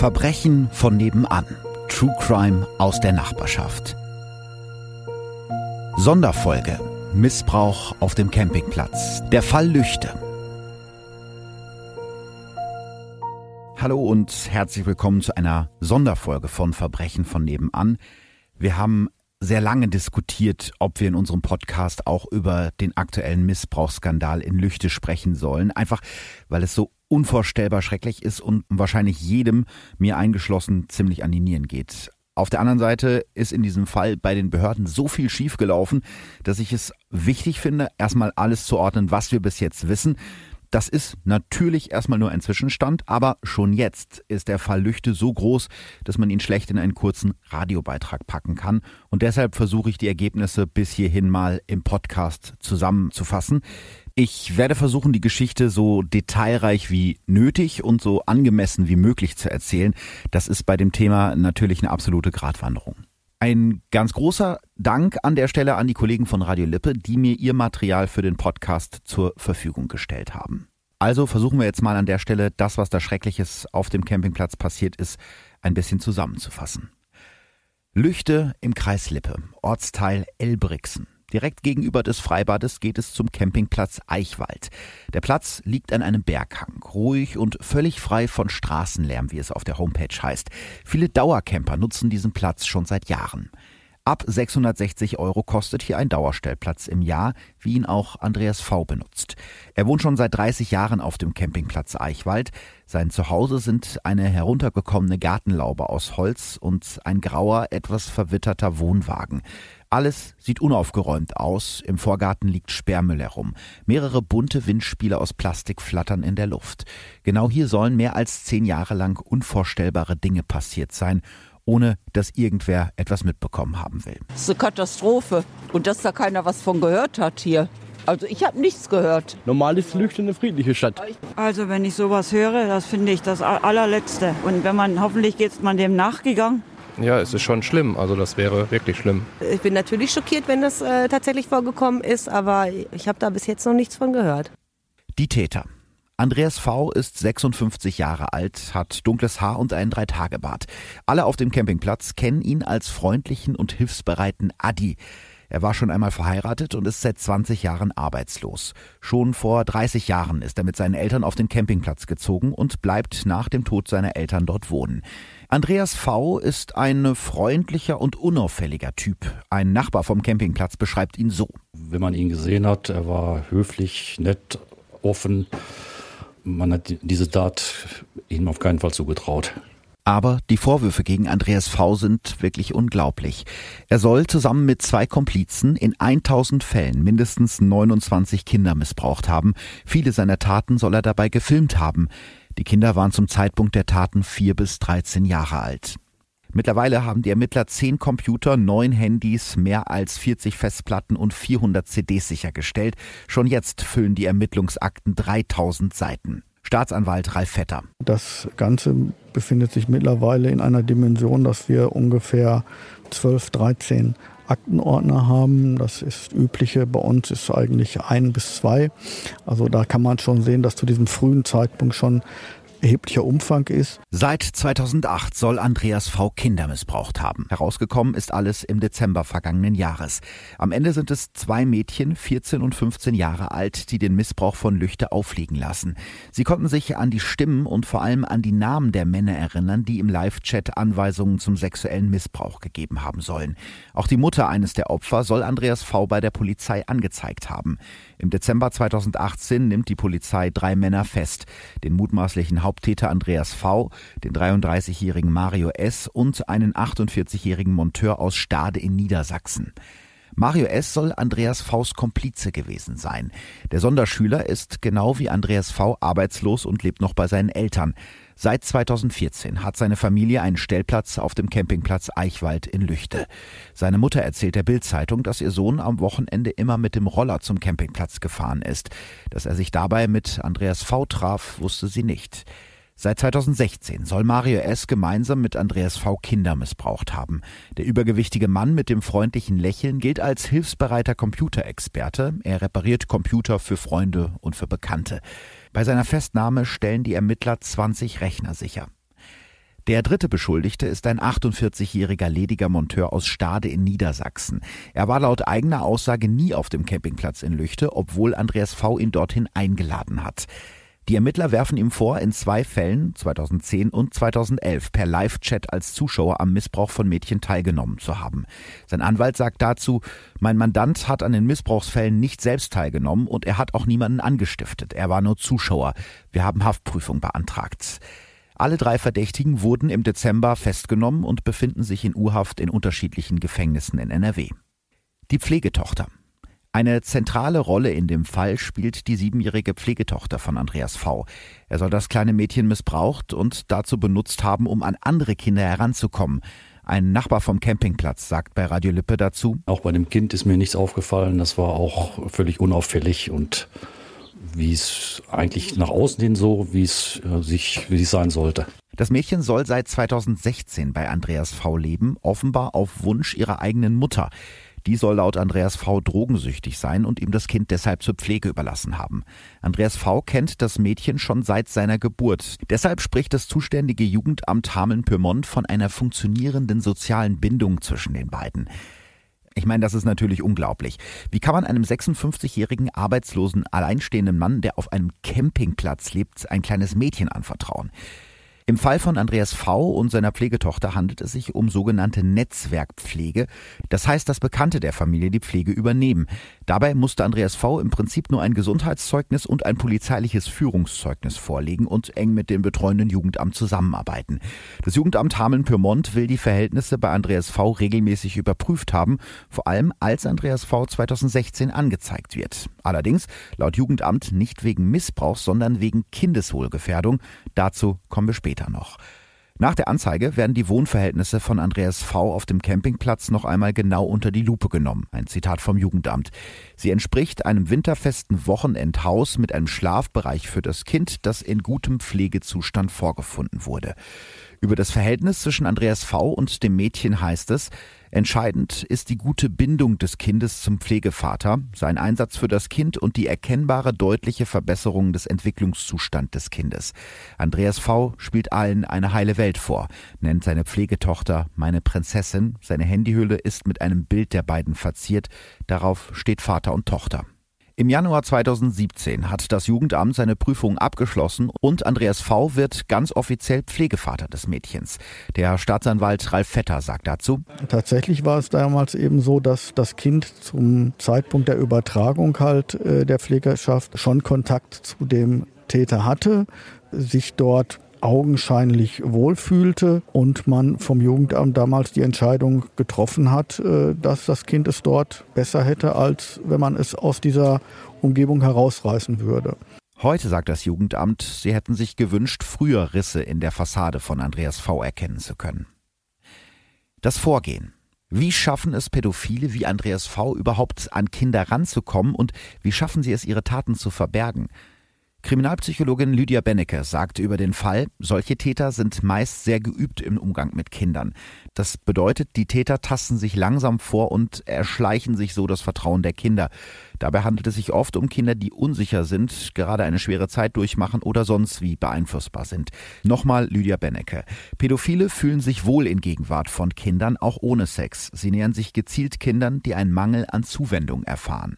Verbrechen von nebenan. True Crime aus der Nachbarschaft. Sonderfolge. Missbrauch auf dem Campingplatz. Der Fall Lüchte. Hallo und herzlich willkommen zu einer Sonderfolge von Verbrechen von nebenan. Wir haben sehr lange diskutiert, ob wir in unserem Podcast auch über den aktuellen Missbrauchsskandal in Lüchte sprechen sollen. Einfach, weil es so unvorstellbar schrecklich ist und wahrscheinlich jedem, mir eingeschlossen, ziemlich an die Nieren geht. Auf der anderen Seite ist in diesem Fall bei den Behörden so viel schiefgelaufen, dass ich es wichtig finde, erstmal alles zu ordnen, was wir bis jetzt wissen das ist natürlich erstmal nur ein Zwischenstand, aber schon jetzt ist der Fall Lüchte so groß, dass man ihn schlecht in einen kurzen Radiobeitrag packen kann. Und deshalb versuche ich die Ergebnisse bis hierhin mal im Podcast zusammenzufassen. Ich werde versuchen, die Geschichte so detailreich wie nötig und so angemessen wie möglich zu erzählen. Das ist bei dem Thema natürlich eine absolute Gratwanderung. Ein ganz großer Dank an der Stelle an die Kollegen von Radio Lippe, die mir ihr Material für den Podcast zur Verfügung gestellt haben. Also versuchen wir jetzt mal an der Stelle das, was da Schreckliches auf dem Campingplatz passiert ist, ein bisschen zusammenzufassen. Lüchte im Kreis Lippe, Ortsteil Elbrixen. Direkt gegenüber des Freibades geht es zum Campingplatz Eichwald. Der Platz liegt an einem Berghang, ruhig und völlig frei von Straßenlärm, wie es auf der Homepage heißt. Viele Dauercamper nutzen diesen Platz schon seit Jahren. Ab 660 Euro kostet hier ein Dauerstellplatz im Jahr, wie ihn auch Andreas V. benutzt. Er wohnt schon seit 30 Jahren auf dem Campingplatz Eichwald. Sein Zuhause sind eine heruntergekommene Gartenlaube aus Holz und ein grauer, etwas verwitterter Wohnwagen. Alles sieht unaufgeräumt aus. Im Vorgarten liegt Sperrmüll herum. Mehrere bunte Windspiele aus Plastik flattern in der Luft. Genau hier sollen mehr als zehn Jahre lang unvorstellbare Dinge passiert sein ohne dass irgendwer etwas mitbekommen haben will. Das ist eine Katastrophe. Und dass da keiner was von gehört hat hier. Also ich habe nichts gehört. Normal ist Lüchte eine friedliche Stadt. Also wenn ich sowas höre, das finde ich das allerletzte. Und wenn man, hoffentlich geht man dem nachgegangen. Ja, es ist schon schlimm. Also das wäre wirklich schlimm. Ich bin natürlich schockiert, wenn das äh, tatsächlich vorgekommen ist, aber ich habe da bis jetzt noch nichts von gehört. Die Täter. Andreas V. ist 56 Jahre alt, hat dunkles Haar und einen Dreitagebart. Alle auf dem Campingplatz kennen ihn als freundlichen und hilfsbereiten Adi. Er war schon einmal verheiratet und ist seit 20 Jahren arbeitslos. Schon vor 30 Jahren ist er mit seinen Eltern auf den Campingplatz gezogen und bleibt nach dem Tod seiner Eltern dort wohnen. Andreas V. ist ein freundlicher und unauffälliger Typ. Ein Nachbar vom Campingplatz beschreibt ihn so. Wenn man ihn gesehen hat, er war höflich, nett, offen man hat diese Tat ihm auf keinen Fall zugetraut. Aber die Vorwürfe gegen Andreas V. sind wirklich unglaublich. Er soll zusammen mit zwei Komplizen in 1000 Fällen mindestens 29 Kinder missbraucht haben. Viele seiner Taten soll er dabei gefilmt haben. Die Kinder waren zum Zeitpunkt der Taten vier bis 13 Jahre alt. Mittlerweile haben die Ermittler zehn Computer, neun Handys, mehr als 40 Festplatten und 400 CDs sichergestellt. Schon jetzt füllen die Ermittlungsakten 3000 Seiten. Staatsanwalt Ralf Vetter. Das Ganze befindet sich mittlerweile in einer Dimension, dass wir ungefähr 12, 13 Aktenordner haben. Das ist übliche. Bei uns ist eigentlich ein bis zwei. Also da kann man schon sehen, dass zu diesem frühen Zeitpunkt schon erheblicher Umfang ist. Seit 2008 soll Andreas V. Kinder missbraucht haben. Herausgekommen ist alles im Dezember vergangenen Jahres. Am Ende sind es zwei Mädchen, 14 und 15 Jahre alt, die den Missbrauch von Lüchte aufliegen lassen. Sie konnten sich an die Stimmen und vor allem an die Namen der Männer erinnern, die im Live-Chat Anweisungen zum sexuellen Missbrauch gegeben haben sollen. Auch die Mutter eines der Opfer soll Andreas V. bei der Polizei angezeigt haben. Im Dezember 2018 nimmt die Polizei drei Männer fest. Den mutmaßlichen Haupttäter Andreas V., den 33-jährigen Mario S. und einen 48-jährigen Monteur aus Stade in Niedersachsen. Mario S. soll Andreas Vs Komplize gewesen sein. Der Sonderschüler ist genau wie Andreas V. arbeitslos und lebt noch bei seinen Eltern. Seit 2014 hat seine Familie einen Stellplatz auf dem Campingplatz Eichwald in Lüchte. Seine Mutter erzählt der Bildzeitung, dass ihr Sohn am Wochenende immer mit dem Roller zum Campingplatz gefahren ist. Dass er sich dabei mit Andreas V traf, wusste sie nicht. Seit 2016 soll Mario S. gemeinsam mit Andreas V. Kinder missbraucht haben. Der übergewichtige Mann mit dem freundlichen Lächeln gilt als hilfsbereiter Computerexperte. Er repariert Computer für Freunde und für Bekannte. Bei seiner Festnahme stellen die Ermittler 20 Rechner sicher. Der dritte Beschuldigte ist ein 48-jähriger lediger Monteur aus Stade in Niedersachsen. Er war laut eigener Aussage nie auf dem Campingplatz in Lüchte, obwohl Andreas V. ihn dorthin eingeladen hat. Die Ermittler werfen ihm vor, in zwei Fällen, 2010 und 2011, per Live-Chat als Zuschauer am Missbrauch von Mädchen teilgenommen zu haben. Sein Anwalt sagt dazu, mein Mandant hat an den Missbrauchsfällen nicht selbst teilgenommen und er hat auch niemanden angestiftet. Er war nur Zuschauer. Wir haben Haftprüfung beantragt. Alle drei Verdächtigen wurden im Dezember festgenommen und befinden sich in Urhaft in unterschiedlichen Gefängnissen in NRW. Die Pflegetochter. Eine zentrale Rolle in dem Fall spielt die siebenjährige Pflegetochter von Andreas V. Er soll das kleine Mädchen missbraucht und dazu benutzt haben, um an andere Kinder heranzukommen. Ein Nachbar vom Campingplatz sagt bei Radio Lippe dazu. Auch bei dem Kind ist mir nichts aufgefallen. Das war auch völlig unauffällig und wie es eigentlich nach außen hin so, wie es äh, sich, wie es sein sollte. Das Mädchen soll seit 2016 bei Andreas V leben, offenbar auf Wunsch ihrer eigenen Mutter. Die soll laut Andreas V. drogensüchtig sein und ihm das Kind deshalb zur Pflege überlassen haben. Andreas V. kennt das Mädchen schon seit seiner Geburt. Deshalb spricht das zuständige Jugendamt Hameln-Pyrmont von einer funktionierenden sozialen Bindung zwischen den beiden. Ich meine, das ist natürlich unglaublich. Wie kann man einem 56-jährigen arbeitslosen, alleinstehenden Mann, der auf einem Campingplatz lebt, ein kleines Mädchen anvertrauen? Im Fall von Andreas V. und seiner Pflegetochter handelt es sich um sogenannte Netzwerkpflege. Das heißt, dass Bekannte der Familie die Pflege übernehmen. Dabei musste Andreas V. im Prinzip nur ein Gesundheitszeugnis und ein polizeiliches Führungszeugnis vorlegen und eng mit dem betreuenden Jugendamt zusammenarbeiten. Das Jugendamt Hameln-Pyrmont will die Verhältnisse bei Andreas V. regelmäßig überprüft haben, vor allem als Andreas V. 2016 angezeigt wird. Allerdings laut Jugendamt nicht wegen Missbrauchs, sondern wegen Kindeswohlgefährdung. Dazu kommen wir später später noch. Nach der Anzeige werden die Wohnverhältnisse von Andreas V. auf dem Campingplatz noch einmal genau unter die Lupe genommen. Ein Zitat vom Jugendamt. Sie entspricht einem winterfesten Wochenendhaus mit einem Schlafbereich für das Kind, das in gutem Pflegezustand vorgefunden wurde. Über das Verhältnis zwischen Andreas V. und dem Mädchen heißt es, entscheidend ist die gute Bindung des Kindes zum Pflegevater, sein Einsatz für das Kind und die erkennbare deutliche Verbesserung des Entwicklungszustands des Kindes. Andreas V. spielt allen eine heile Welt vor, nennt seine Pflegetochter meine Prinzessin, seine Handyhülle ist mit einem Bild der beiden verziert, darauf steht Vater und Tochter. Im Januar 2017 hat das Jugendamt seine Prüfung abgeschlossen und Andreas V. wird ganz offiziell Pflegevater des Mädchens. Der Staatsanwalt Ralf Vetter sagt dazu. Tatsächlich war es damals eben so, dass das Kind zum Zeitpunkt der Übertragung halt äh, der Pflegerschaft schon Kontakt zu dem Täter hatte, sich dort augenscheinlich wohlfühlte und man vom Jugendamt damals die Entscheidung getroffen hat, äh, dass das Kind es dort besser hätte, als wenn man es aus dieser Umgebung herausreißen würde. Heute sagt das Jugendamt, sie hätten sich gewünscht, früher Risse in der Fassade von Andreas V erkennen zu können. Das Vorgehen. Wie schaffen es Pädophile wie Andreas V überhaupt an Kinder ranzukommen und wie schaffen sie es, ihre Taten zu verbergen? Kriminalpsychologin Lydia Bennecke sagte über den Fall, solche Täter sind meist sehr geübt im Umgang mit Kindern. Das bedeutet, die Täter tasten sich langsam vor und erschleichen sich so das Vertrauen der Kinder. Dabei handelt es sich oft um Kinder, die unsicher sind, gerade eine schwere Zeit durchmachen oder sonst wie beeinflussbar sind. Nochmal Lydia Bennecke. Pädophile fühlen sich wohl in Gegenwart von Kindern, auch ohne Sex. Sie nähern sich gezielt Kindern, die einen Mangel an Zuwendung erfahren.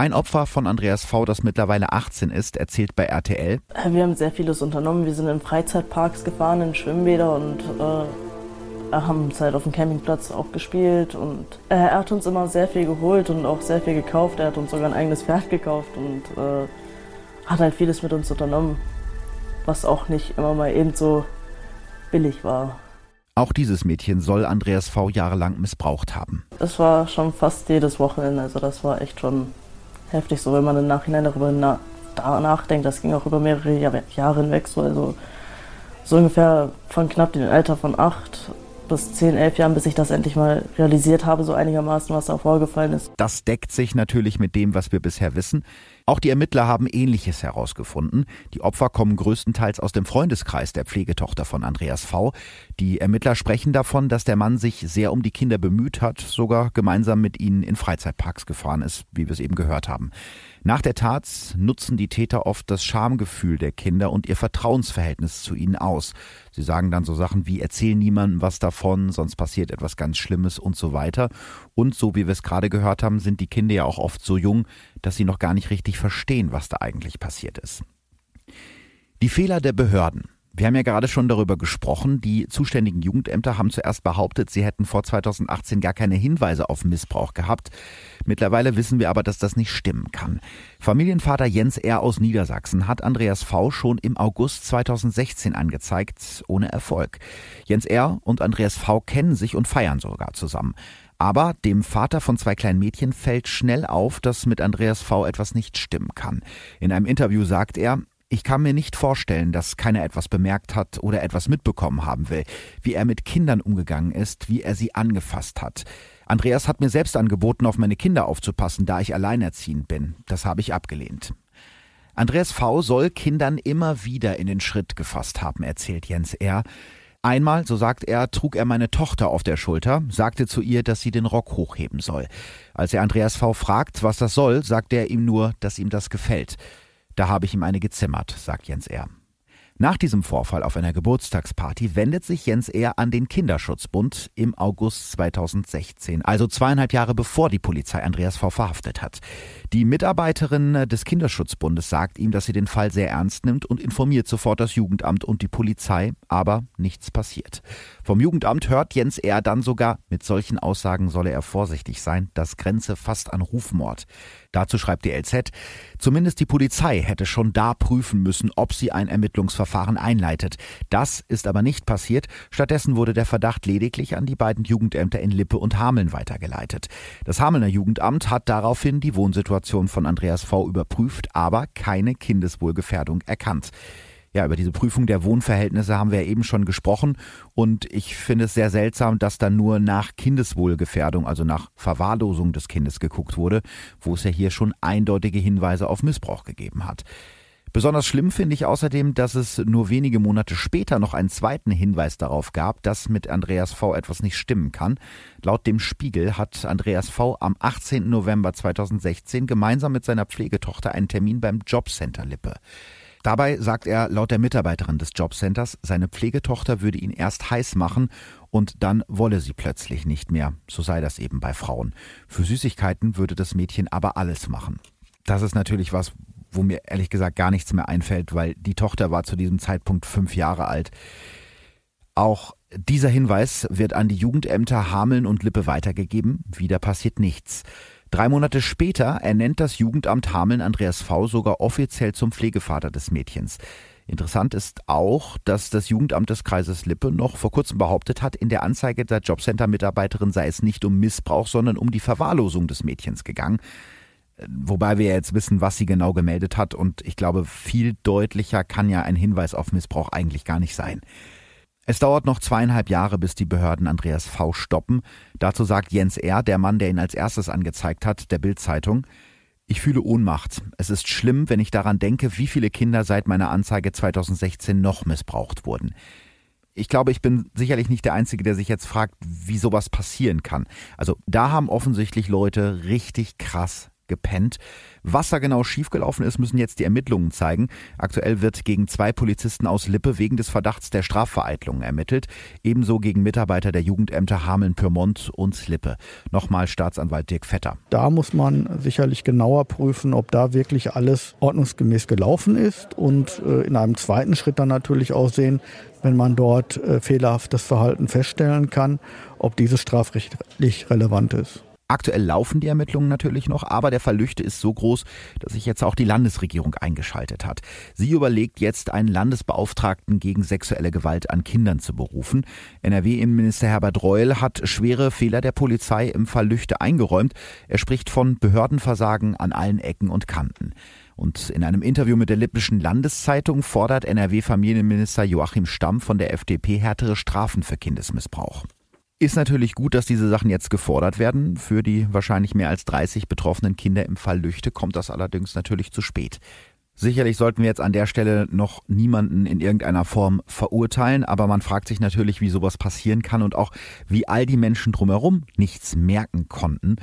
Ein Opfer von Andreas V., das mittlerweile 18 ist, erzählt bei RTL. Wir haben sehr vieles unternommen. Wir sind in Freizeitparks gefahren, in Schwimmbäder und äh, haben Zeit auf dem Campingplatz auch gespielt. Und äh, er hat uns immer sehr viel geholt und auch sehr viel gekauft. Er hat uns sogar ein eigenes Pferd gekauft und äh, hat halt vieles mit uns unternommen, was auch nicht immer mal eben so billig war. Auch dieses Mädchen soll Andreas V. jahrelang missbraucht haben. Es war schon fast jedes Wochenende, also das war echt schon heftig, so wenn man im Nachhinein darüber na nachdenkt. Das ging auch über mehrere Jahre, Jahre hinweg, so, also so ungefähr von knapp dem Alter von acht bis zehn, elf Jahren, bis ich das endlich mal realisiert habe, so einigermaßen, was da vorgefallen ist. Das deckt sich natürlich mit dem, was wir bisher wissen. Auch die Ermittler haben Ähnliches herausgefunden. Die Opfer kommen größtenteils aus dem Freundeskreis der Pflegetochter von Andreas V. Die Ermittler sprechen davon, dass der Mann sich sehr um die Kinder bemüht hat, sogar gemeinsam mit ihnen in Freizeitparks gefahren ist, wie wir es eben gehört haben. Nach der Tat nutzen die Täter oft das Schamgefühl der Kinder und ihr Vertrauensverhältnis zu ihnen aus. Sie sagen dann so Sachen wie erzähl niemandem was davon, sonst passiert etwas ganz Schlimmes und so weiter. Und so wie wir es gerade gehört haben, sind die Kinder ja auch oft so jung, dass sie noch gar nicht richtig verstehen, was da eigentlich passiert ist. Die Fehler der Behörden. Wir haben ja gerade schon darüber gesprochen. Die zuständigen Jugendämter haben zuerst behauptet, sie hätten vor 2018 gar keine Hinweise auf Missbrauch gehabt. Mittlerweile wissen wir aber, dass das nicht stimmen kann. Familienvater Jens R. aus Niedersachsen hat Andreas V. schon im August 2016 angezeigt, ohne Erfolg. Jens R. und Andreas V. kennen sich und feiern sogar zusammen. Aber dem Vater von zwei kleinen Mädchen fällt schnell auf, dass mit Andreas V. etwas nicht stimmen kann. In einem Interview sagt er, ich kann mir nicht vorstellen, dass keiner etwas bemerkt hat oder etwas mitbekommen haben will, wie er mit Kindern umgegangen ist, wie er sie angefasst hat. Andreas hat mir selbst angeboten, auf meine Kinder aufzupassen, da ich alleinerziehend bin. Das habe ich abgelehnt. Andreas V. soll Kindern immer wieder in den Schritt gefasst haben, erzählt Jens R. Einmal, so sagt er, trug er meine Tochter auf der Schulter, sagte zu ihr, dass sie den Rock hochheben soll. Als er Andreas V. fragt, was das soll, sagt er ihm nur, dass ihm das gefällt. Da habe ich ihm eine gezimmert, sagt Jens R. Nach diesem Vorfall auf einer Geburtstagsparty wendet sich Jens eher an den Kinderschutzbund im August 2016, also zweieinhalb Jahre bevor die Polizei Andreas V. verhaftet hat. Die Mitarbeiterin des Kinderschutzbundes sagt ihm, dass sie den Fall sehr ernst nimmt und informiert sofort das Jugendamt und die Polizei, aber nichts passiert. Vom Jugendamt hört Jens eher dann sogar, mit solchen Aussagen solle er vorsichtig sein, das grenze fast an Rufmord. Dazu schreibt die LZ, zumindest die Polizei hätte schon da prüfen müssen, ob sie ein Ermittlungsverfahren einleitet. Das ist aber nicht passiert. Stattdessen wurde der Verdacht lediglich an die beiden Jugendämter in Lippe und Hameln weitergeleitet. Das Hamelner Jugendamt hat daraufhin die Wohnsituation von Andreas V. überprüft, aber keine Kindeswohlgefährdung erkannt. Ja, über diese Prüfung der Wohnverhältnisse haben wir ja eben schon gesprochen und ich finde es sehr seltsam, dass da nur nach Kindeswohlgefährdung, also nach Verwahrlosung des Kindes geguckt wurde, wo es ja hier schon eindeutige Hinweise auf Missbrauch gegeben hat. Besonders schlimm finde ich außerdem, dass es nur wenige Monate später noch einen zweiten Hinweis darauf gab, dass mit Andreas V etwas nicht stimmen kann. Laut dem Spiegel hat Andreas V am 18. November 2016 gemeinsam mit seiner Pflegetochter einen Termin beim Jobcenter Lippe. Dabei sagt er laut der Mitarbeiterin des Jobcenters, seine Pflegetochter würde ihn erst heiß machen und dann wolle sie plötzlich nicht mehr. So sei das eben bei Frauen. Für Süßigkeiten würde das Mädchen aber alles machen. Das ist natürlich was, wo mir ehrlich gesagt gar nichts mehr einfällt, weil die Tochter war zu diesem Zeitpunkt fünf Jahre alt. Auch dieser Hinweis wird an die Jugendämter Hameln und Lippe weitergegeben. Wieder passiert nichts. Drei Monate später ernennt das Jugendamt Hameln Andreas V. sogar offiziell zum Pflegevater des Mädchens. Interessant ist auch, dass das Jugendamt des Kreises Lippe noch vor kurzem behauptet hat, in der Anzeige der Jobcenter-Mitarbeiterin sei es nicht um Missbrauch, sondern um die Verwahrlosung des Mädchens gegangen. Wobei wir jetzt wissen, was sie genau gemeldet hat und ich glaube, viel deutlicher kann ja ein Hinweis auf Missbrauch eigentlich gar nicht sein. Es dauert noch zweieinhalb Jahre, bis die Behörden Andreas V. stoppen. Dazu sagt Jens R., der Mann, der ihn als erstes angezeigt hat, der Bild-Zeitung, ich fühle Ohnmacht. Es ist schlimm, wenn ich daran denke, wie viele Kinder seit meiner Anzeige 2016 noch missbraucht wurden. Ich glaube, ich bin sicherlich nicht der Einzige, der sich jetzt fragt, wie sowas passieren kann. Also da haben offensichtlich Leute richtig krass gepennt. Was da genau schiefgelaufen ist, müssen jetzt die Ermittlungen zeigen. Aktuell wird gegen zwei Polizisten aus Lippe wegen des Verdachts der Strafvereitlung ermittelt. Ebenso gegen Mitarbeiter der Jugendämter Hameln-Pyrmont und Lippe. Nochmal Staatsanwalt Dirk Vetter. Da muss man sicherlich genauer prüfen, ob da wirklich alles ordnungsgemäß gelaufen ist und äh, in einem zweiten Schritt dann natürlich auch sehen, wenn man dort äh, fehlerhaftes Verhalten feststellen kann, ob dieses strafrechtlich relevant ist. Aktuell laufen die Ermittlungen natürlich noch, aber der Verlüchte ist so groß, dass sich jetzt auch die Landesregierung eingeschaltet hat. Sie überlegt jetzt, einen Landesbeauftragten gegen sexuelle Gewalt an Kindern zu berufen. NRW-Innenminister Herbert Reul hat schwere Fehler der Polizei im Fall Lüchte eingeräumt. Er spricht von Behördenversagen an allen Ecken und Kanten. Und in einem Interview mit der Lippischen Landeszeitung fordert NRW-Familienminister Joachim Stamm von der FDP härtere Strafen für Kindesmissbrauch. Ist natürlich gut, dass diese Sachen jetzt gefordert werden. Für die wahrscheinlich mehr als 30 betroffenen Kinder im Fall Lüchte kommt das allerdings natürlich zu spät. Sicherlich sollten wir jetzt an der Stelle noch niemanden in irgendeiner Form verurteilen, aber man fragt sich natürlich, wie sowas passieren kann und auch, wie all die Menschen drumherum nichts merken konnten.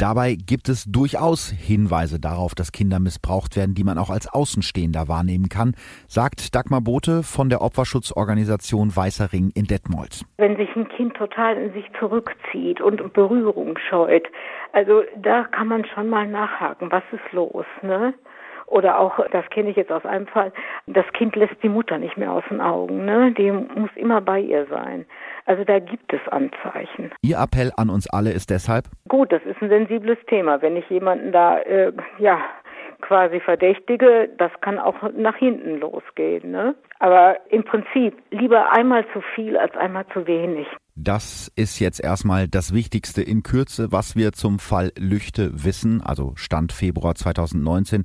Dabei gibt es durchaus Hinweise darauf, dass Kinder missbraucht werden, die man auch als Außenstehender wahrnehmen kann, sagt Dagmar Bote von der Opferschutzorganisation Weißer Ring in Detmold. Wenn sich ein Kind total in sich zurückzieht und Berührung scheut, also da kann man schon mal nachhaken, was ist los, ne? Oder auch, das kenne ich jetzt aus einem Fall, das Kind lässt die Mutter nicht mehr aus den Augen. Ne? Die muss immer bei ihr sein. Also da gibt es Anzeichen. Ihr Appell an uns alle ist deshalb? Gut, das ist ein sensibles Thema. Wenn ich jemanden da, äh, ja, quasi verdächtige, das kann auch nach hinten losgehen. Ne? Aber im Prinzip lieber einmal zu viel als einmal zu wenig. Das ist jetzt erstmal das Wichtigste in Kürze, was wir zum Fall Lüchte wissen, also Stand Februar 2019.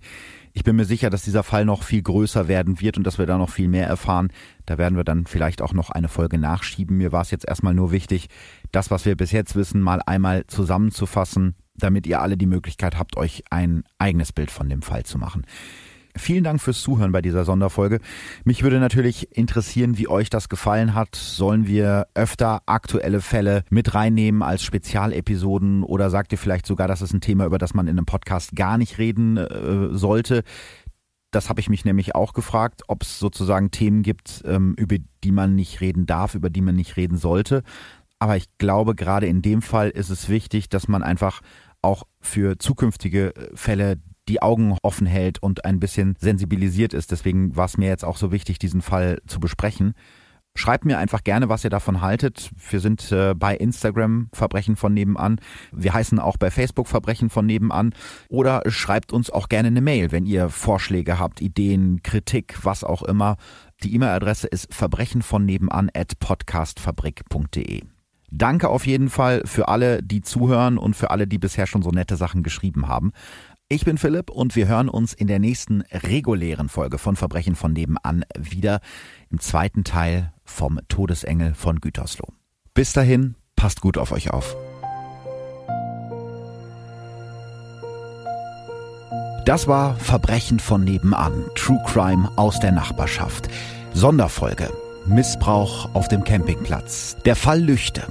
Ich bin mir sicher, dass dieser Fall noch viel größer werden wird und dass wir da noch viel mehr erfahren. Da werden wir dann vielleicht auch noch eine Folge nachschieben. Mir war es jetzt erstmal nur wichtig, das, was wir bis jetzt wissen, mal einmal zusammenzufassen, damit ihr alle die Möglichkeit habt, euch ein eigenes Bild von dem Fall zu machen. Vielen Dank fürs Zuhören bei dieser Sonderfolge. Mich würde natürlich interessieren, wie euch das gefallen hat. Sollen wir öfter aktuelle Fälle mit reinnehmen als Spezialepisoden oder sagt ihr vielleicht sogar, das ist ein Thema, über das man in einem Podcast gar nicht reden äh, sollte? Das habe ich mich nämlich auch gefragt, ob es sozusagen Themen gibt, ähm, über die man nicht reden darf, über die man nicht reden sollte. Aber ich glaube, gerade in dem Fall ist es wichtig, dass man einfach auch für zukünftige äh, Fälle die Augen offen hält und ein bisschen sensibilisiert ist. Deswegen war es mir jetzt auch so wichtig, diesen Fall zu besprechen. Schreibt mir einfach gerne, was ihr davon haltet. Wir sind äh, bei Instagram Verbrechen von nebenan. Wir heißen auch bei Facebook Verbrechen von nebenan. Oder schreibt uns auch gerne eine Mail, wenn ihr Vorschläge habt, Ideen, Kritik, was auch immer. Die E-Mail-Adresse ist verbrechenvonnebenan at podcastfabrik.de. Danke auf jeden Fall für alle, die zuhören und für alle, die bisher schon so nette Sachen geschrieben haben. Ich bin Philipp und wir hören uns in der nächsten regulären Folge von Verbrechen von nebenan wieder im zweiten Teil vom Todesengel von Gütersloh. Bis dahin, passt gut auf euch auf. Das war Verbrechen von nebenan, True Crime aus der Nachbarschaft. Sonderfolge. Missbrauch auf dem Campingplatz. Der Fall Lüchte.